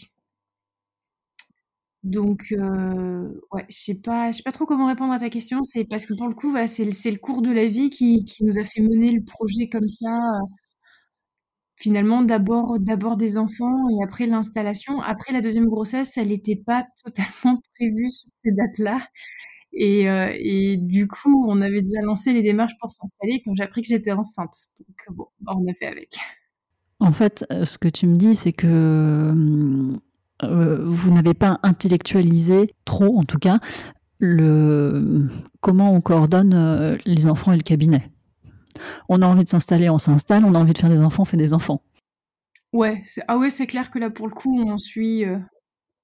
Donc, euh, ouais, je sais pas, sais pas trop comment répondre à ta question. C'est parce que pour le coup, c'est le, cours de la vie qui, nous a fait mener le projet comme ça. Euh, finalement, d'abord, d'abord des enfants et après l'installation. Après la deuxième grossesse, elle n'était pas totalement prévue sur ces dates-là. Et, et, du coup, on avait déjà lancé les démarches pour s'installer quand j'ai appris que j'étais enceinte. Donc bon, on a fait avec. En fait, euh, ce que tu me dis, c'est que euh, vous n'avez pas intellectualisé trop, en tout cas, le comment on coordonne euh, les enfants et le cabinet. On a envie de s'installer, on s'installe. On a envie de faire des enfants, on fait des enfants. Ouais, ah ouais, c'est clair que là, pour le coup, on suit,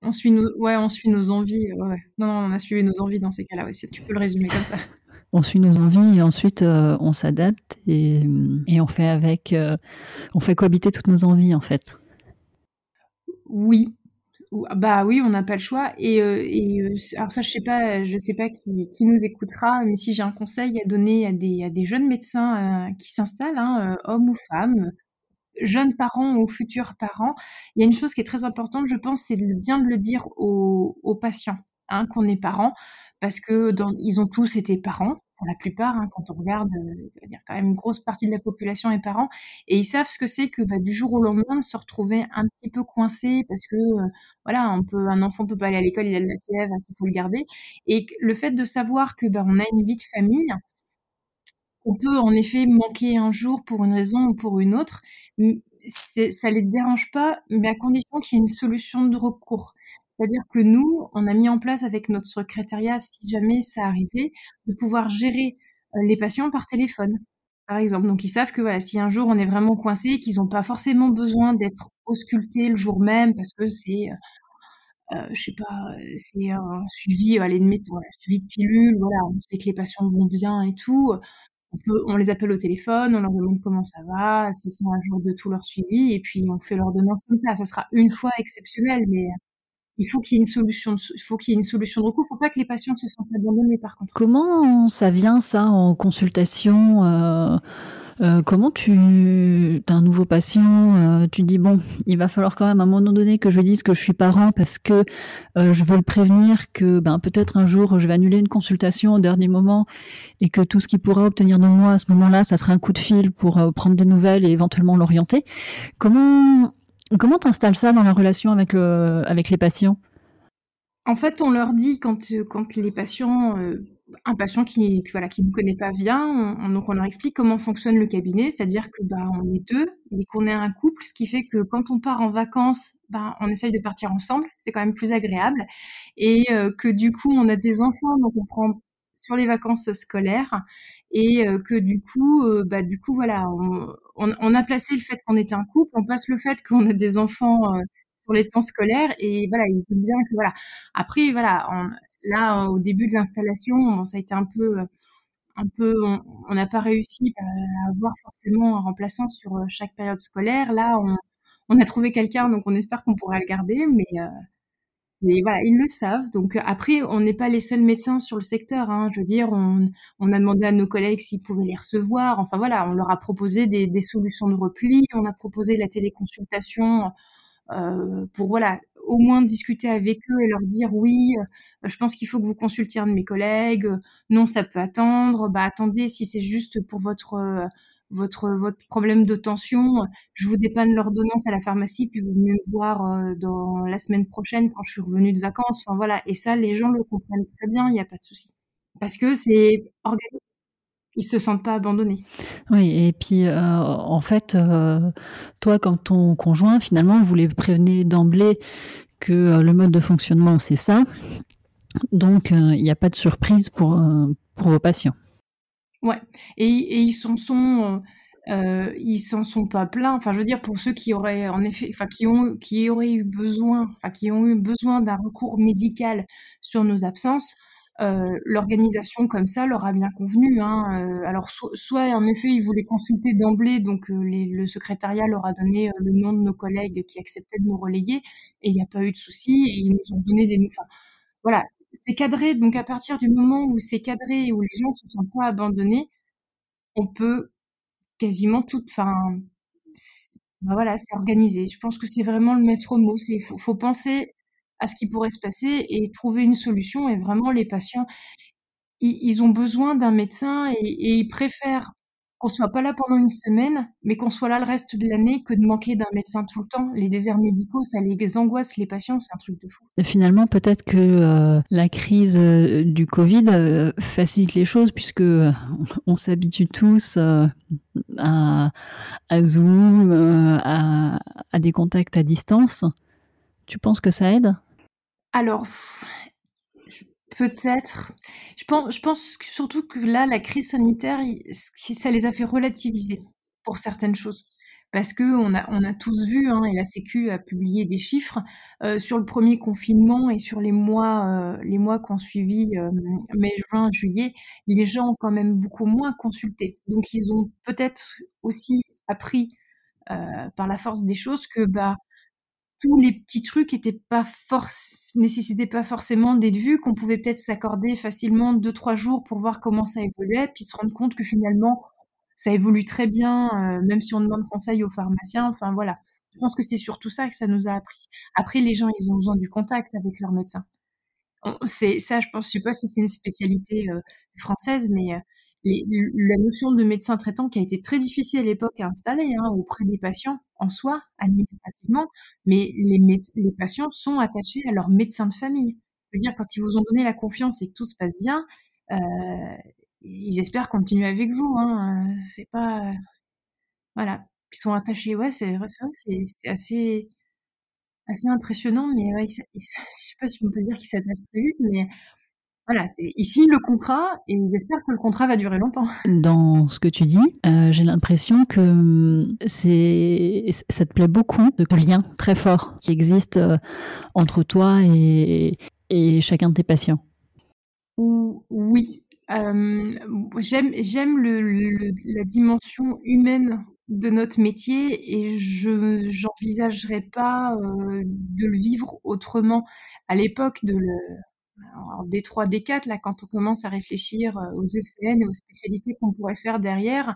nos, ouais, on suit nos envies. Non, non, on a suivi nos envies dans ces cas-là. Ouais, tu peux le résumer comme ça on suit nos envies et ensuite euh, on s'adapte et, on fait avec, euh, on fait cohabiter toutes nos envies en fait. Oui, bah oui, on n'a pas le choix. Et, euh, alors ça, je sais pas, je sais pas qui, nous écoutera, mais si j'ai un conseil à donner à des, des jeunes médecins qui s'installent, hein, hommes ou femmes, jeunes parents ou futurs parents, il y a une chose qui est très importante, je pense, c'est bien de le dire aux, patients, hein, qu'on est parents, parce que ils ont tous été parents pour la plupart, hein, quand on regarde, euh, dire quand même une grosse partie de la population est parents, et ils savent ce que c'est que bah, du jour au lendemain se retrouver un petit peu coincé parce que euh, voilà, on peut, un enfant peut pas aller à l'école, il a de la fièvre, il faut le garder, et le fait de savoir que bah, on a une vie de famille, on peut en effet manquer un jour pour une raison ou pour une autre, ça les dérange pas, mais à condition qu'il y ait une solution de recours. C'est-à-dire que nous, on a mis en place avec notre secrétariat, si jamais ça arrivait, de pouvoir gérer euh, les patients par téléphone, par exemple. Donc ils savent que voilà, si un jour on est vraiment coincé, qu'ils n'ont pas forcément besoin d'être auscultés le jour même parce que c'est, euh, euh je sais pas, c'est un suivi, limite, voilà, suivi de pilule, voilà, on sait que les patients vont bien et tout. On, peut, on les appelle au téléphone, on leur demande comment ça va, s'ils sont à jour de tout leur suivi, et puis on fait l'ordonnance comme ça. Ça sera une fois exceptionnel, mais il faut qu'il y ait une solution il faut qu'il y ait une solution de recours. Il ne faut pas que les patients se sentent abandonnés, par contre. Comment ça vient, ça, en consultation euh, Euh, comment tu as un nouveau patient, euh, tu dis bon, il va falloir quand même à un moment donné que je dise que je suis parent parce que euh, je veux le prévenir que ben peut-être un jour je vais annuler une consultation au dernier moment et que tout ce qu'il pourra obtenir de moi à ce moment-là, ça sera un coup de fil pour prendre des nouvelles et éventuellement l'orienter. Comment comment t'installes ça dans la relation avec le avec les patients? En fait, on leur dit quand quand les patients un patient qui, voilà, qui ne connaît pas bien, on, donc on leur explique comment fonctionne le cabinet, c'est-à-dire que bah, on est deux, mais qu'on est un couple, ce qui fait que quand on part en vacances, bah, on essaye de partir ensemble, c'est quand même plus agréable, et euh, que du coup on a des enfants, donc on prend sur les vacances scolaires, et euh, que du coup, euh, bah, du coup voilà, on, a placé le fait qu'on était un couple, on passe le fait qu'on a des enfants sur les temps scolaires, et voilà, ils se bien que voilà. Après voilà, Là, au début de l'installation, ça a été un peu, un peu, on n'a pas réussi à avoir forcément un remplaçant sur euh, chaque période scolaire. Là, on, a trouvé quelqu'un, donc on espère qu'on pourra le garder, mais, euh, mais voilà, ils le savent. Donc après, on n'est pas les seuls médecins sur le secteur. Hein. Je veux dire, on, a demandé à nos collègues s'ils pouvaient les recevoir. Enfin voilà, on leur a proposé des, solutions de repli. On a proposé la téléconsultation euh, pour voilà au moins discuter avec eux et leur dire oui, euh, je pense qu'il faut que vous consultiez un de mes collègues, non, ça peut attendre, bah attendez, si c'est juste pour votre, euh, votre, votre problème de tension, je vous dépanne l'ordonnance à la pharmacie, puis vous venez me voir euh, dans la semaine prochaine quand je suis revenue de vacances. Enfin voilà, et ça, les gens le comprennent très bien, il n'y a pas de souci. Parce que c'est organisé ils se sentent pas abandonnés. Oui, et puis en fait, toi, comme ton conjoint, finalement, vous les prévenez d'emblée que euh, le mode de fonctionnement, c'est ça. Donc, euh, il n'y a pas de surprise pour, euh, pour vos patients. Ouais, et, ils s'en sont, ils s'en sont pas pleins. Enfin, je veux dire, pour ceux qui auraient, en effet, enfin, qui ont, qui auraient eu besoin, enfin, qui ont eu besoin d'un recours médical sur nos absences, euh, l'organisation comme ça leur a bien convenu. Hein. Euh, alors soit en effet ils voulaient consulter d'emblée, donc euh, le secrétariat leur a donné le nom de nos collègues qui acceptaient de nous relayer et il n'y a pas eu de souci et ils nous ont donné des enfin, voilà, c'est cadré. Donc à partir du moment où c'est cadré et où les gens se sentent pas abandonnés, on peut quasiment tout, enfin, ben voilà, c'est organisé. Je pense que c'est vraiment le maître mot. C'est faut, faut penser à ce qui pourrait se passer et trouver une solution. Et vraiment, les patients, ils, ont besoin d'un médecin et, ils préfèrent qu'on soit pas là pendant une semaine, mais qu'on soit là le reste de l'année que de manquer d'un médecin tout le temps. Les déserts médicaux, ça les angoisse les patients, c'est un truc de fou. Finalement, peut-être que euh, la crise euh, du Covid euh, facilite les choses puisque on s'habitue tous à, à, Zoom, à, à des contacts à distance. Tu penses que ça aide? Alors, peut-être. Je pense, pense surtout que là, la crise sanitaire, ça les a fait relativiser pour certaines choses. Parce a, on a tous vu, hein, et la Sécu a publié des chiffres euh, sur le premier confinement et sur les mois, euh, les mois qui ont suivi euh, mai, juin, juillet, les gens ont quand même beaucoup moins consulté. Donc ils ont peut-être aussi appris par la force des choses que bah tous les petits trucs étaient pas force, nécessitaient pas forcément d'être vus, qu'on pouvait peut-être s'accorder facilement deux, trois jours pour voir comment ça évoluait, puis se rendre compte que finalement, ça évolue très bien, euh, même si on demande conseil aux pharmaciens. Enfin voilà. Je pense que c'est surtout ça que ça nous a appris. Après, les gens, ils ont besoin du contact avec leur médecin. C'est ça, je pense. Je sais pas si c'est une spécialité euh, française, mais euh, la notion de médecin traitant qui a été très difficile à l'époque à installer hein, auprès des patients en soi, administrativement, mais les, patients sont attachés à leur médecin de famille. Je veux dire, quand ils vous ont donné la confiance et que tout se passe bien, euh, ils espèrent continuer avec vous. Hein, c'est pas. Voilà. Ils sont attachés. Ouais, c'est vrai, c'est assez, assez impressionnant, mais ouais, je sais pas si on peut dire qu'ils s'attachent très vite, mais voilà, c'est ici le contrat et j'espère que le contrat va durer longtemps. Dans ce que tu dis, euh, j'ai l'impression que c'est ça te plaît beaucoup de lien très fort qui existe euh, entre toi et, et chacun de tes patients. Oui, euh, j'aime j'aime le, la dimension humaine de notre métier et je j'envisagerais pas de le vivre autrement. À l'époque de le en D3, D4, là, quand on commence à réfléchir euh, aux ECN et aux spécialités qu'on pourrait faire derrière,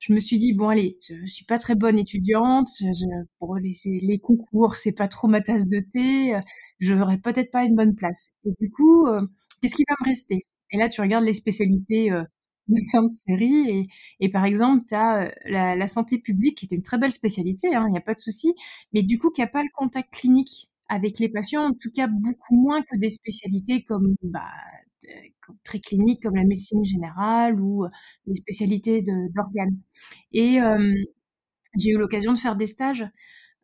je me suis dit, bon, allez, je suis pas très bonne étudiante, je, pour les, les concours, c'est pas trop ma tasse de thé, je n'aurai peut-être pas une bonne place. Et du coup, euh, qu'est-ce qui va me rester? Et là, tu regardes les spécialités euh, de fin de série, et, et par exemple, tu as la, la, santé publique, qui est une très belle spécialité, hein, il n'y a pas de souci, mais du coup, qui n'a pas le contact clinique avec les patients, en tout cas beaucoup moins que des spécialités comme bah, très cliniques comme la médecine générale ou les spécialités d'organes. Et j'ai eu l'occasion de faire des stages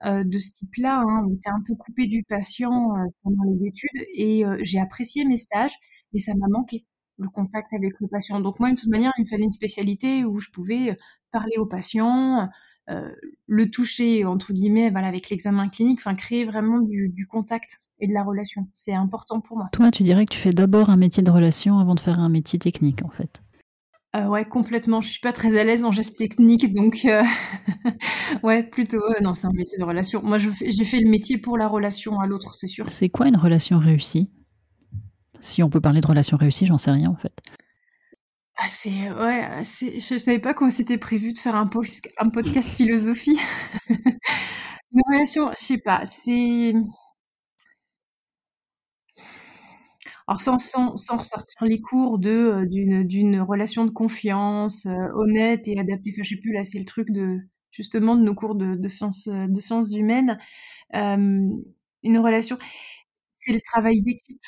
de ce type-là, hein, tu es un peu coupé du patient pendant les études, et j'ai apprécié mes stages, mais ça m'a manqué le contact avec le patient. Donc moi, de toute manière, il me fallait une spécialité où je pouvais parler aux patients, euh, le toucher entre guillemets voilà, avec l'examen clinique, enfin créer vraiment du, contact et de la relation. C'est important pour moi. Toi, tu dirais que tu fais d'abord un métier de relation avant de faire un métier technique en fait. Euh, ouais, complètement. Je suis pas très à l'aise en geste technique, donc euh, ouais, plutôt. non, c'est un métier de relation. Moi, j'ai fait le métier pour la relation à l'autre, c'est sûr. C'est quoi une relation réussie? Si on peut parler de relation réussie, j'en sais rien en fait. Ah, c'est ouais, je savais pas qu'on s'était prévu de faire un un podcast philosophie. Une relation, je sais pas, c'est alors sans sans sans ressortir les cours de, euh, d'une d'une relation de confiance, euh, honnête et adaptée. Enfin, je sais plus, là, c'est le truc de justement de nos cours de de sciences, euh, de sciences humaines. une relation c'est le travail d'équipe.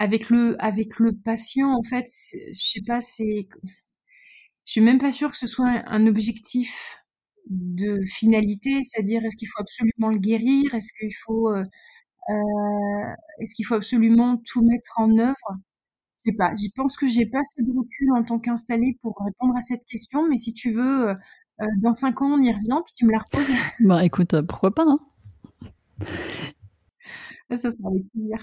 Avec le, avec le patient, en fait, je sais pas, c'est, je suis même pas sûre que ce soit un objectif de finalité, c'est-à-dire est-ce qu'il faut absolument le guérir, est-ce qu'il faut, euh, euh, est-ce qu'il faut absolument tout mettre en œuvre? Je sais pas. J'y pense que j'ai pas assez de recul en tant qu'installée pour répondre à cette question, mais si tu veux, euh, dans cinq ans on y revient puis tu me la reposes. Bah écoute, pourquoi pas hein? Ça sera avec plaisir.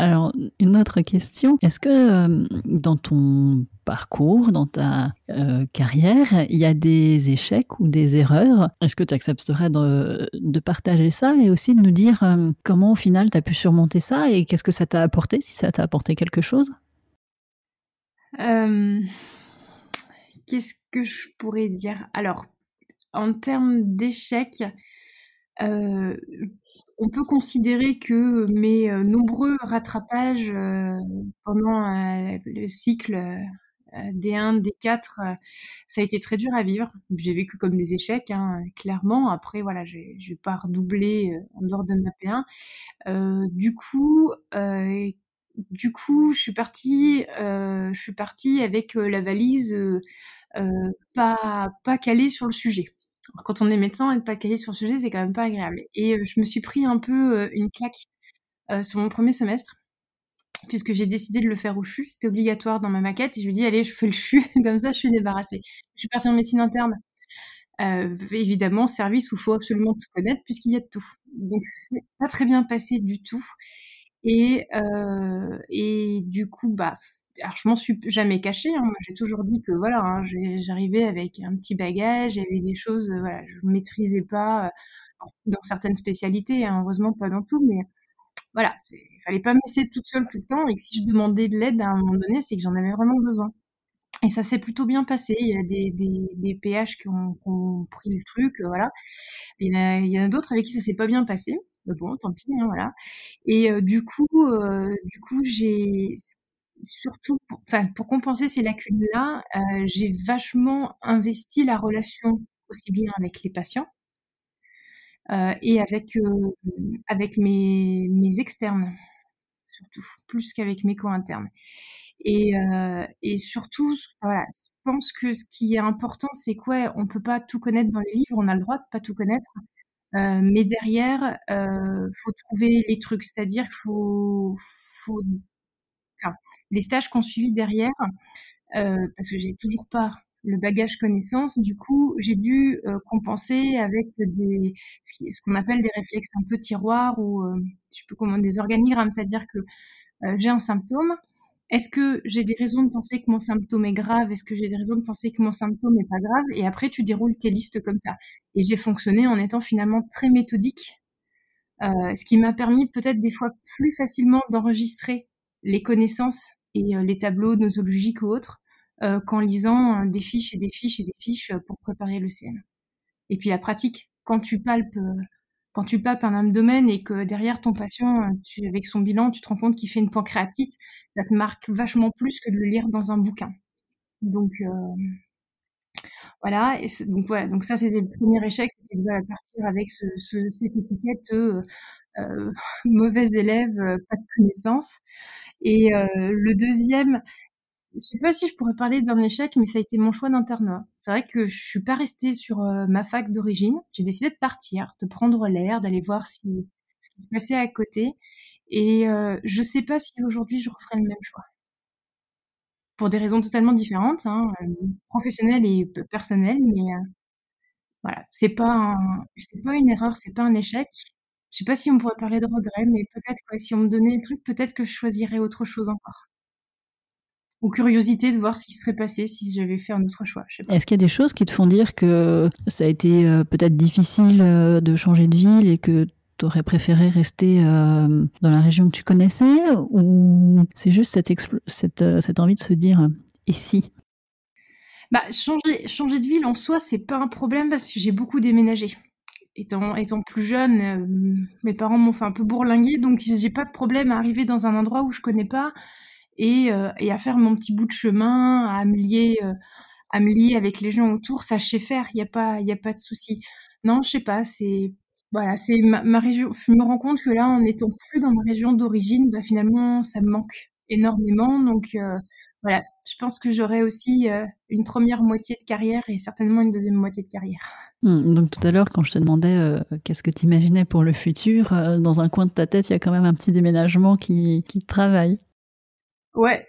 Alors, une autre question. Est-ce que euh, dans ton parcours, dans ta euh, carrière, il y a des échecs ou des erreurs? Est-ce que tu accepterais de, partager ça et aussi de nous dire euh, comment au final tu as pu surmonter ça et qu'est-ce que ça t'a apporté, si ça t'a apporté quelque chose? Qu'est-ce que je pourrais dire? Alors, en termes d'échecs, on peut considérer que mes euh, nombreux rattrapages euh, pendant euh, le cycle D1, D4, ça a été très dur à vivre. J'ai vécu comme des échecs, hein, clairement. Après, voilà, j'ai pas redoublé en dehors de ma P1. du coup, du coup, je suis partie, avec la valise pas calée sur le sujet quand on est médecin, être pas calé sur le sujet, c'est quand même pas agréable. Et euh, je me suis pris un peu euh, une claque euh, sur mon premier semestre, puisque j'ai décidé de le faire au CHU. C'était obligatoire dans ma maquette. Et je lui ai dit, allez, je fais le CHU, comme ça, je suis débarrassée. Je suis partie en médecine interne. évidemment, service où il faut absolument tout connaître, puisqu'il y a de tout. Donc, ça s'est pas très bien passé du tout. Et, et du coup, bah, alors je m'en suis jamais cachée. Hein. J'ai toujours dit que voilà, hein, j'arrivais avec un petit bagage, il y avait des choses, euh, voilà, je ne maîtrisais pas euh, dans certaines spécialités, hein, heureusement pas dans tout, mais voilà, il fallait pas me laisser toute seule tout le temps. Et que si je demandais de l'aide à un moment donné, c'est que j'en avais vraiment besoin. Et ça s'est plutôt bien passé. Il y a des, des, PH qui ont, pris le truc, voilà. Il y en a, d'autres avec qui ça s'est pas bien passé. Mais bon, tant pis, voilà. Et euh, du coup, euh, du coup, j'ai surtout, pour, enfin, pour compenser ces lacunes-là, euh, j'ai vachement investi la relation aussi bien avec les patients euh, et avec, euh, avec mes, mes, externes, surtout, plus qu'avec mes co-internes. Et, et, surtout, voilà, je pense que ce qui est important, c'est quoi On ne peut pas tout connaître dans les livres, on a le droit de pas tout connaître. mais derrière, il faut trouver les trucs, c'est-à-dire qu'il faut, faut les stages qu'on suivi derrière, euh, parce que j'ai toujours pas le bagage connaissance, du coup, j'ai dû euh, compenser avec ce qu'on appelle des réflexes un peu tiroirs ou euh, je peux des organigrammes, c'est-à-dire que j'ai un symptôme. Est-ce que j'ai des raisons de penser que mon symptôme est grave? Est-ce que j'ai des raisons de penser que mon symptôme n'est pas grave? Et après, tu déroules tes listes comme ça. Et j'ai fonctionné en étant finalement très méthodique, ce qui m'a permis peut-être des fois plus facilement d'enregistrer les connaissances et les tableaux nosologiques ou autres qu'en lisant des fiches et des fiches et des fiches pour préparer le CN. Et puis la pratique, quand tu palpes quand tu papes un abdomen et que derrière ton patient, tu, avec son bilan, tu te rends compte qu'il fait une pancréatite, ça te marque vachement plus que de le lire dans un bouquin. Donc euh, voilà, et donc voilà, donc ça c'était le premier échec, c'était de partir avec ce, ce, cette étiquette euh, euh, mauvais élève, pas de connaissances. Et le deuxième, je sais pas si je pourrais parler d'un échec, mais ça a été mon choix d'internat. C'est vrai que je suis pas restée sur euh, ma fac d'origine. J'ai décidé de partir, de prendre l'air, d'aller voir ce qui se passait à côté. Et euh, je sais pas si aujourd'hui je referais le même choix. Pour des raisons totalement différentes, hein, euh, professionnelles et personnelles, mais voilà, c'est pas pas une erreur, c'est pas un échec. Je sais pas si on pourrait parler de regret, mais peut-être que si on me donnait un truc, peut-être que je choisirais autre chose encore ou curiosité de voir ce qui serait passé si j'avais fait un autre choix. Est-ce qu'il y a des choses qui te font dire que ça a été euh, peut-être difficile euh, de changer de ville et que tu aurais préféré rester euh, dans la région que tu connaissais? Ou c'est juste cette, cette, cette, envie de se dire et si? Bah, changer, changer de ville en soi, c'est pas un problème parce que j'ai beaucoup déménagé. Étant, étant plus jeune, mes parents m'ont fait un peu bourlinguer, donc j'ai pas de problème à arriver dans un endroit où je connais pas euh, et, à faire mon petit bout de chemin, à me lier, euh, à me lier avec les gens autour, ça je sais faire, il n'y a pas, il a pas de souci. Non, je sais pas, c'est voilà, c'est ma, région. Je me rends compte que là, en n'étant plus dans ma région d'origine, bah, finalement, ça me manque énormément. Donc euh, voilà, je pense que j'aurai aussi une première moitié de carrière et certainement une deuxième moitié de carrière. Mmh, donc tout à l'heure, quand je te demandais qu'est-ce que tu imaginais pour le futur, dans un coin de ta tête, il y a quand même un petit déménagement qui, qui te travaille. Ouais,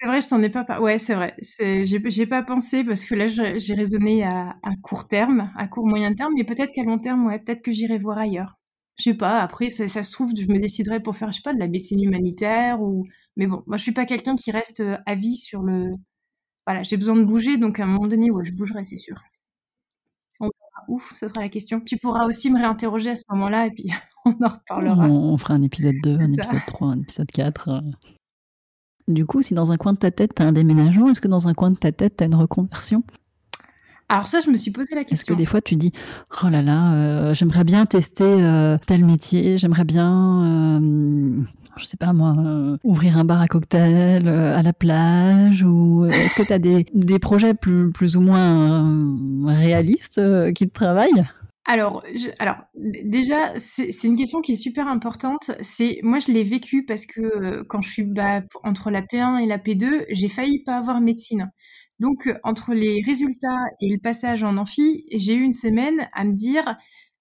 c'est vrai, je t'en ai pas par ouais, c'est vrai. J'ai j'ai pas pensé parce que là, j'ai raisonné à à court terme, à court moyen terme, mais peut-être qu'à long terme, ouais, peut-être que j'irai voir ailleurs. Je sais pas, après ça ça se trouve, je me déciderai pour faire, je sais pas, de la médecine humanitaire ou mais bon, moi je suis pas quelqu'un qui reste, euh, à vie sur le voilà, j'ai besoin de bouger donc à un moment donné, ouais, je bougerai, c'est sûr. On verra où, ça sera la question. Tu pourras aussi me réinterroger à ce moment-là et puis on en reparlera. On fera un épisode 2, un épisode 3, un épisode 4, du coup, si dans un coin de ta tête, tu as un déménagement, est-ce que dans un coin de ta tête, tu as une reconversion? Alors ça, je me suis posé la question. Est-ce que des fois tu dis, oh là là, euh, j'aimerais bien tester euh, tel métier, j'aimerais bien, euh, je sais pas moi, ouvrir un bar à cocktail à la plage, ou est-ce que tu as des, des, projets plus, plus ou moins réalistes qui te travaillent? Alors, alors déjà, c'est une question qui est super importante. C'est moi, je l'ai vécu parce que euh, quand je suis bah, entre la P1 et la P2, j'ai failli pas avoir médecine. Donc, euh, entre les résultats et le passage en amphi, j'ai eu une semaine à me dire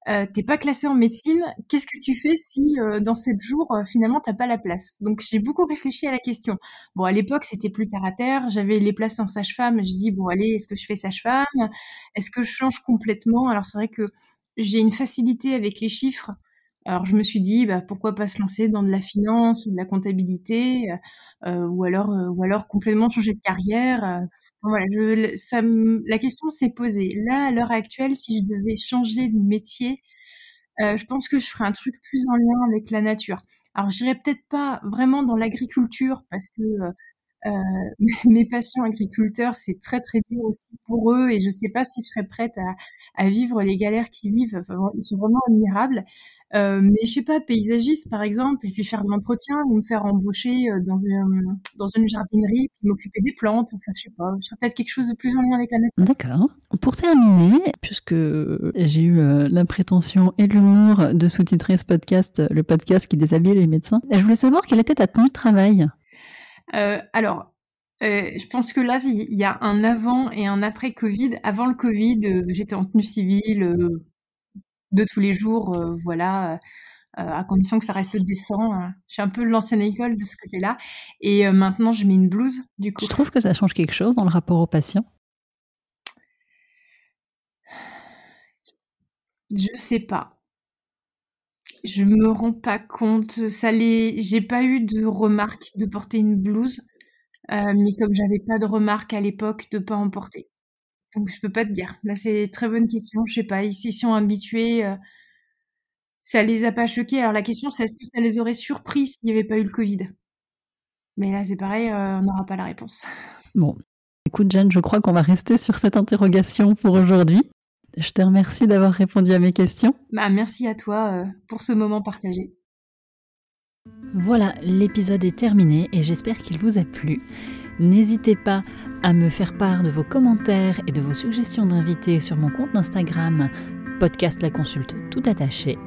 euh, t'es pas classé en médecine, qu'est-ce que tu fais si dans sept jours finalement t'as pas la place? Donc j'ai beaucoup réfléchi à la question. Bon à l'époque c'était plus terre à terre, j'avais les places en sage-femme, je dis bon allez est-ce que je fais sage-femme, est-ce que je change complètement? Alors c'est vrai que j'ai une facilité avec les chiffres. Alors je me suis dit, bah, pourquoi pas se lancer dans de la finance ou de la comptabilité, euh, ou alors euh, ou alors complètement changer de carrière. Euh, voilà, je, la question s'est posée. Là, à l'heure actuelle, si je devais changer de métier, je pense que je ferais un truc plus en lien avec la nature. Alors j'irais peut-être pas vraiment dans l'agriculture parce que euh, mes patients agriculteurs, c'est très très dur aussi pour eux et je sais pas si je serais prête à, vivre les galères qu'ils vivent. Ils sont vraiment admirables. Euh, mais je sais pas, paysagiste par exemple, et puis faire de l'entretien ou me faire embaucher euh, dans une, dans une jardinerie, puis m'occuper des plantes. Enfin, je sais pas, je serais peut-être quelque chose de plus en lien avec la nature. D'accord. Pour terminer, puisque j'ai eu la prétention et l'humour de sous-titrer ce podcast, le podcast qui déshabille les médecins, je voulais savoir quelle était ta tenue de travail? Euh, alors, euh, je pense que là, il y a un avant et un après Covid. Avant le Covid, euh, j'étais en tenue civile de tous les jours, voilà, à condition que ça reste décent. Je suis un peu l'ancienne école de ce côté-là. Et maintenant, je mets une blouse, du coup. Tu trouves que ça change quelque chose dans le rapport au patient Je sais pas. Je me rends pas compte. Ça les... J'ai pas eu de remarque de porter une blouse, euh, mais comme j'avais pas de remarque à l'époque de pas en porter. Donc je peux pas te dire. Là, c'est très bonne question. Je sais pas. Ils sont habitués. Euh, ça les a pas choqués. Alors la question, c'est est-ce que ça les aurait surpris s'il n'y avait pas eu le Covid? Mais là, c'est pareil, on n'aura pas la réponse. Bon, écoute Jeanne, je crois qu'on va rester sur cette interrogation pour aujourd'hui. Je te remercie d'avoir répondu à mes questions. Bah, merci à toi pour ce moment partagé. Voilà, l'épisode est terminé et j'espère qu'il vous a plu. N'hésitez pas à me faire part de vos commentaires et de vos suggestions d'invités sur mon compte Instagram podcast la consulte tout attaché.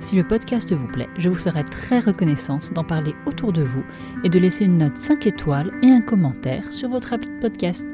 Si le podcast vous plaît, je vous serai très reconnaissante d'en parler autour de vous et de laisser une note 5 étoiles et un commentaire sur votre appli de podcast.